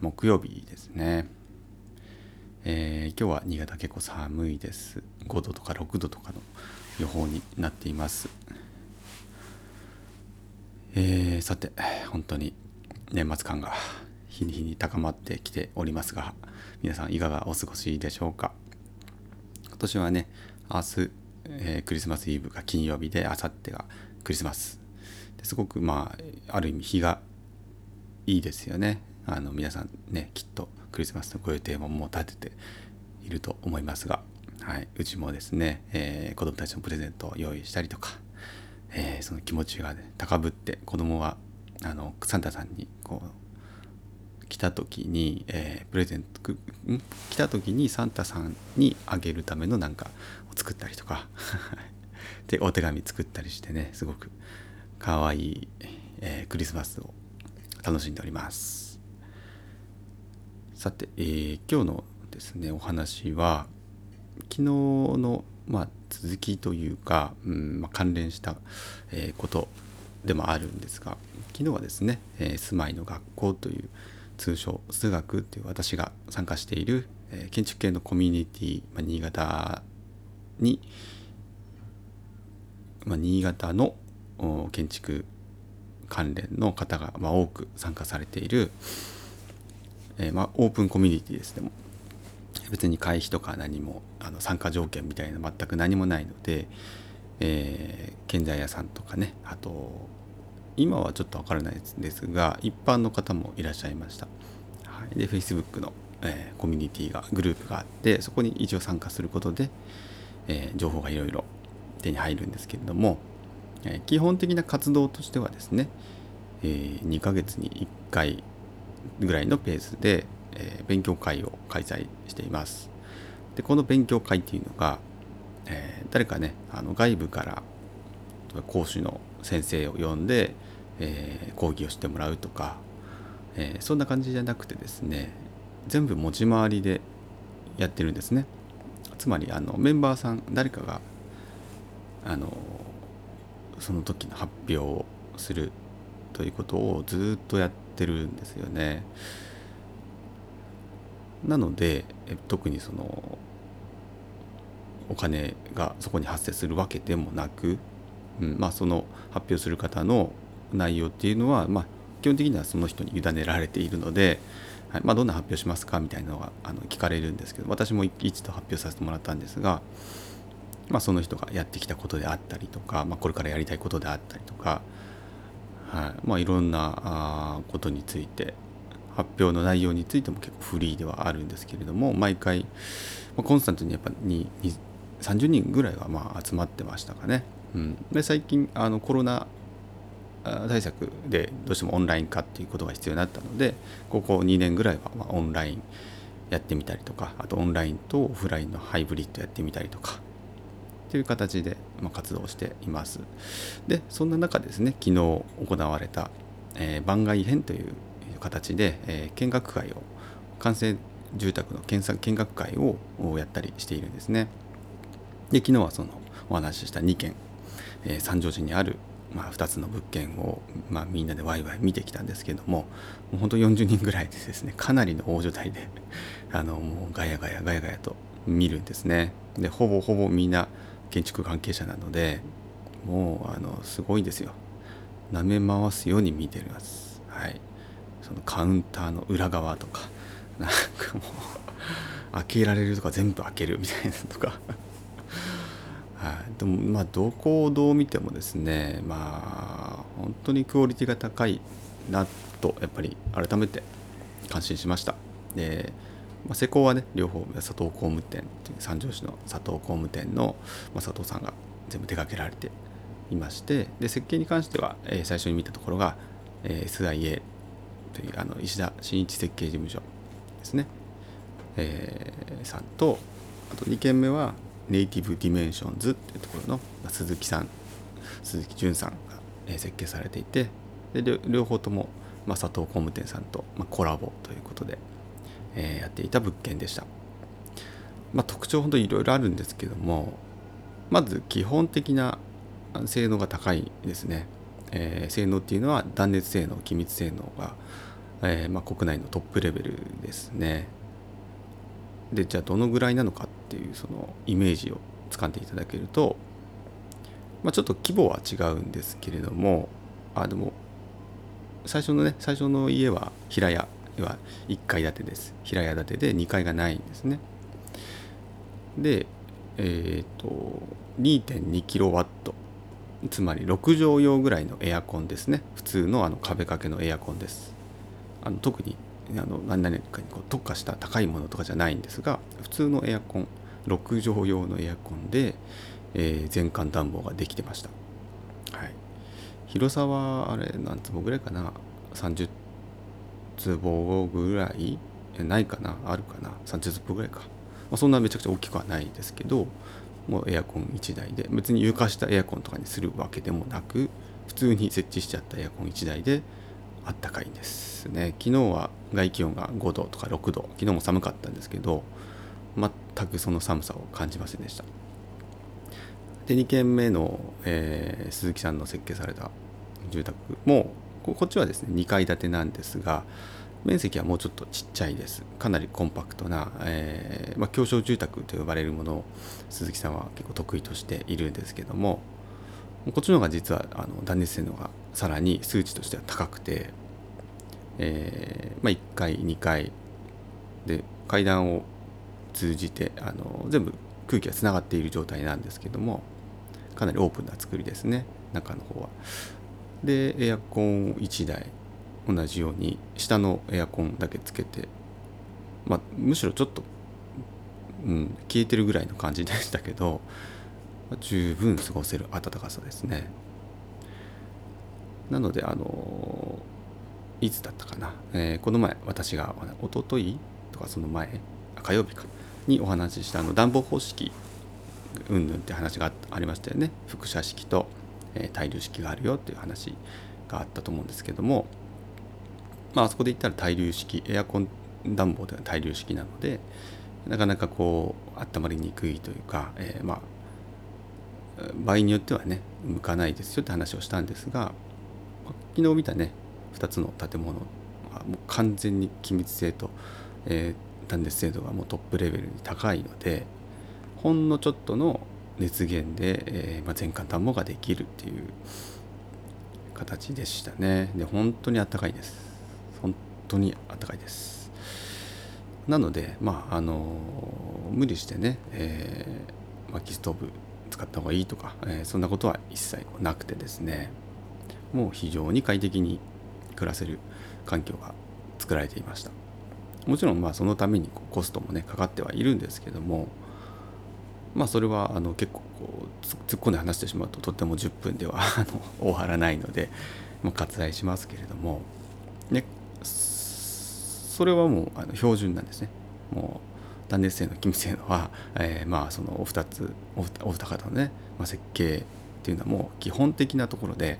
木曜日ですね、えー、今日は新潟結構寒いです。5度とか6度とかの予報になっています。えー、さて本当に年末感が日に日に高まってきておりますが皆さんいかがお過ごしでしょうか？今年はね明日、えー、クリスマスイブが金曜日で明後日がクリスマス。ですごくまあある意味日がいいですよね。あの皆さんねきっとクリスマスのご予定ももう立てていると思いますが、はい、うちもですね、えー、子供たちのプレゼントを用意したりとかえー、その気持ちが、ね、高ぶって子供はあのサンタさんにこう来た時に、えー、プレゼント来た時にサンタさんにあげるためのなんかを作ったりとか でお手紙作ったりしてねすごくかわいい、えー、クリスマスを楽しんでおります。さて、えー、今日のですねお話は昨日のまあ、続きというか、うんまあ、関連した、えことでもあるんですが昨日はですね、えー、住まいの学校という通称数学という私が参加している、え、建築系のコミュニティ、まあ、新潟に、まあ、新潟の建築関連の方が、ま、多く参加されている、えーまあ、オープンコミュニティですでも別に会費とか何もあの参加条件みたいな全く何もないので、えー、建材屋さんとかねあと今はちょっと分からないですが一般の方もいらっしゃいました。はい、で Facebook の、えー、コミュニティがグループがあってそこに一応参加することで、えー、情報がいろいろ手に入るんですけれども、え、基本的な活動としてはですね、え、2ヶ月に1回ぐらいのペースでえー、勉強会を開催しています。でこの勉強会っていうのが、えー、誰かねあの外部から講師の先生を呼んで、えー、講義をしてもらうとか、えそんな感じじゃなくてですね全部持ち回りでやってるんですね。つまりあのメンバーさん誰かがあのその時の発表をするということをずっとやっててるんですよね。なので特にそのお金がそこに発生するわけでもなく、うんまあ、その発表する方の内容っていうのは、まあ、基本的にはその人に委ねられているので、はいまあ、どんな発表しますかみたいなのがあの聞かれるんですけど私も一度発表させてもらったんですが、まあ、その人がやってきたことであったりとか、まあ、これからやりたいことであったりとか、はいまあ、いろんなあことについて発表の内容についても結構フリーではあるんですけれども毎回、まあ、コンスタントにやっぱに30人ぐらいはまあ集まってましたかね。うん、で最近あのコロナ対策でどうしてもオンライン化っていうことが必要になったのでここ2年ぐらいはまオンラインやってみたりとかあとオンラインとオフラインのハイブリッドやってみたりとかという形でま活動しています。でそんな中ですね昨日行われた、えー、番外編という形で、えー、見学会を完成住宅の見見学会をやったりしているんですね。で昨日はそのお話しした2軒、えー、三条市にある、まあ、2つの物件を、まあ、みんなでワイワイ見てきたんですけどももう本当40人ぐらいでですねかなりの大所帯であのもうガヤガヤガヤガヤと見るんですね。でほぼほぼみんな建築関係者なのでもうあのすごいですよ。舐め回すように見てます。はい。そのカウンターの裏側とか なんかもう開けられるとか全部開けるみたいなとか はい、でもまあどこをどう見てもですねまあ本当にクオリティが高いなとやっぱり改めて感心しましたで、まあ、施工はね両方佐藤工務店三条市の佐藤工務店の、まあ、佐藤さんが全部手掛けられていましてで設計に関しては、えー、最初に見たところが、えー、SIA というあの石田真一設計事務所ですね、えー、さんとあと2件目はネイティブディメンションズっていうところのまあ鈴木さん鈴木淳さんが設計されていてで両方とも、まあ、佐藤工務店さんと、まあ、コラボということで、えー、やっていた物件でした、まあ、特徴ほどいろいろあるんですけどもまず基本的な性能が高いですね、えー、性能っていうのは断熱性能気密性能が、えーまあ、国内のトップレベルですね。でじゃあどのぐらいなのかっていうそのイメージをつかんでいただけると、まあ、ちょっと規模は違うんですけれどもあでも最初のね最初の家は平屋は1階建てです。平屋建てで2階がないんですね。でえっ、ー、と 2.2kW つまり6畳用ぐらいのエアコンですね。普通のあの壁掛けのエアコンです。あの特にあの何々かにこう特化した高いものとかじゃないんですが普通のエアコン6畳用のエアコンで、えー、全館暖房ができてました、はい、広さはあれ何坪ぐらいかな？30坪ぐらいないかな？あるかな？30坪ぐらいか、まあ、そんなめちゃくちゃ大きくはないですけどもうエアコン1台で別に床下エアコンとかにするわけでもなく普通に設置しちゃったエアコン1台であったかいんですね。昨日は外気温が5度とか6度昨日も寒かったんですけど全くその寒さを感じませんでした。で2軒目の、えー、鈴木さんの設計された住宅もこっちはですね2階建てなんですが面積はもうちょっとちっちゃいですかなりコンパクトな、えー、まあ、狭小住宅と呼ばれるものを鈴木さんは結構得意としているんですけどもこっちの方が実はあの断熱性能がさらに数値としては高くて、えー、まあ、1階2階で階段を通じてあの全部空気がつながっている状態なんですけどもかなりオープンな作りですね中の方は。でエアコン1台同じように下のエアコンだけつけて、まあ、むしろちょっと、うん、消えてるぐらいの感じでしたけど十分過ごせる暖かさですね。なのであのいつだったかな、えー、この前私がおとといとかその前火曜日かにお話ししたあの暖房方式うんぬんって話がありましたよね輻射式と、えー、対流式があるよっていう話があったと思うんですけどもまあそこで言ったら対流式エアコン暖房では対流式なのでなかなかこう温まりにくいというか、えー、まあ場合によってはね向かないですよって話をしたんですが昨日見たね2つの建物はもう完全に気密性と、えー、断熱精度がもうトップレベルに高いのでほんのちょっとの熱源で、えーまあ、全館暖房ができるっていう形でしたね。で本当にあったかいです。本当にあったかいです。なのでまああの無理してね、えー、薪ストーブ使った方がいいとか、えー、そんなことは一切なくてですね。もう非常に快適に暮らせる環境が作られていました。もちろんまあそのためにコストもねかかってはいるんですけどもまあそれはあの結構こう突っ込んで話してしまうととっても10分では あの終わらないので、まあ、割愛しますけれども、ね、それはもうあの標準なんですね。もう断熱性の気密性能は、えー、まあそのお二つお二方のね、まあ、設計っていうのはもう基本的なところで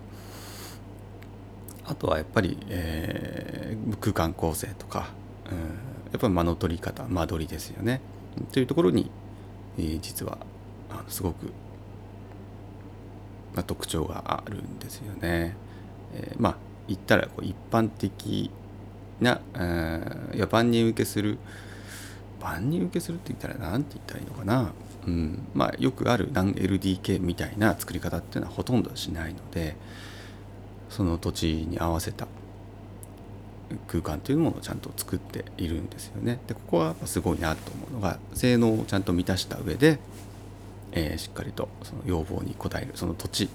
あとはやっぱり、えー、空間構成とか、うん、やっぱり間の取り方間取りですよねというところに、えー、実はあのすごく、まあ、特徴があるんですよね。えー、まあ言ったらこう一般的な、えー、いや万人受けする万人受けするって言ったら何て言ったらいいのかな、うん、まあよくある何 LDK みたいな作り方っていうのはほとんどしないのでその土地に合わせた空間というものをちゃんと作っているんですよね。でここはすごいなと思うのが性能をちゃんと満たした上で、えー、しっかりとその要望に応えるその土地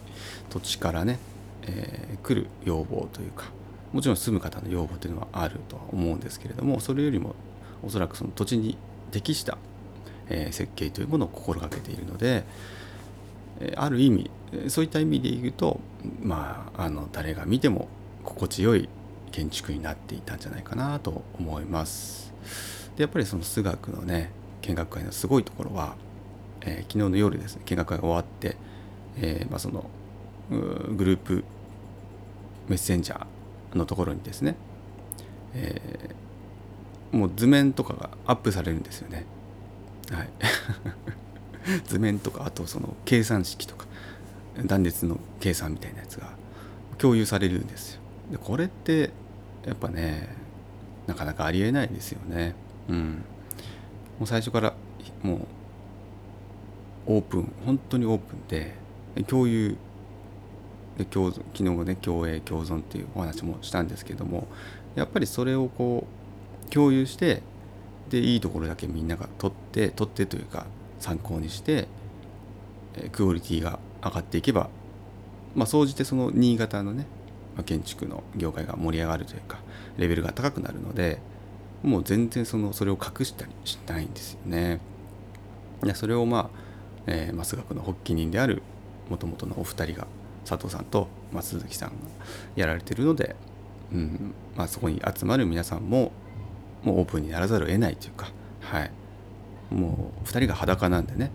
土地からね、えー、来る要望というかもちろん住む方の要望というのはあるとは思うんですけれどもそれよりもおそらくその土地に適した、えー、設計というものを心がけているので、えある意味そういった意味で言うとまああの誰が見ても心地よい建築になっていたんじゃないかなと思います。でやっぱりその数学のね見学会のすごいところは、えー、昨日の夜ですね見学会が終わって、えー、まあ、そのグループメッセンジャーのところにですね、えー、もう図面とかがアップされるんですよね。はい 図面とかあとその計算式とか断熱の計算みたいなやつが共有されるんですよ。でこれってやっぱねなかなかありえないですよね。うん。もう最初からもうオープン本当にオープンで共有で共昨日ね共栄共存っていうお話もしたんですけどもやっぱりそれをこう共有してでいいところだけみんなが取って取ってというか参考にしてクオリティが上がっていけばまあ総じてその新潟のね建築の業界が盛り上がるというかレベルが高くなるのでもう全然そのそれを隠したりしないんですよね。でそれをまあ、えー、増学の発起人であるもともとのお二人が佐藤さんと、まあ、鈴木さんがやられてるので、うんまあ、そこに集まる皆さんももうオープンにならざるを得ないというか、はい、もう2人が裸なんでね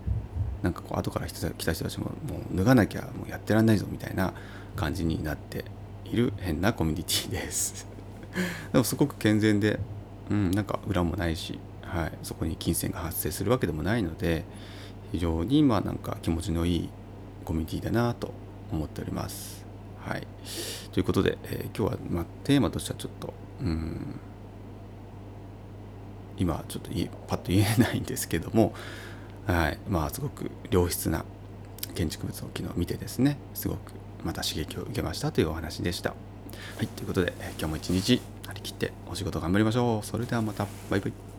なんかこう後から来た人たちももう脱がなきゃもうやってらんないぞみたいな感じになっている変なコミュニティです。でもすごく健全で、うん、なんか裏もないし、はい、そこに金銭が発生するわけでもないので非常にまあなんか気持ちのいいコミュニティだなと思っております。はい、ということで、えー、今日は、まあ、テーマとしてはちょっとうん今ちょっとパッと言えないんですけども、はい。まあ、すごく良質な建築物を昨日見てですねすごくまた刺激を受けましたというお話でした。はいということで今日も一日張り切ってお仕事頑張りましょう。それではまたバイバイ。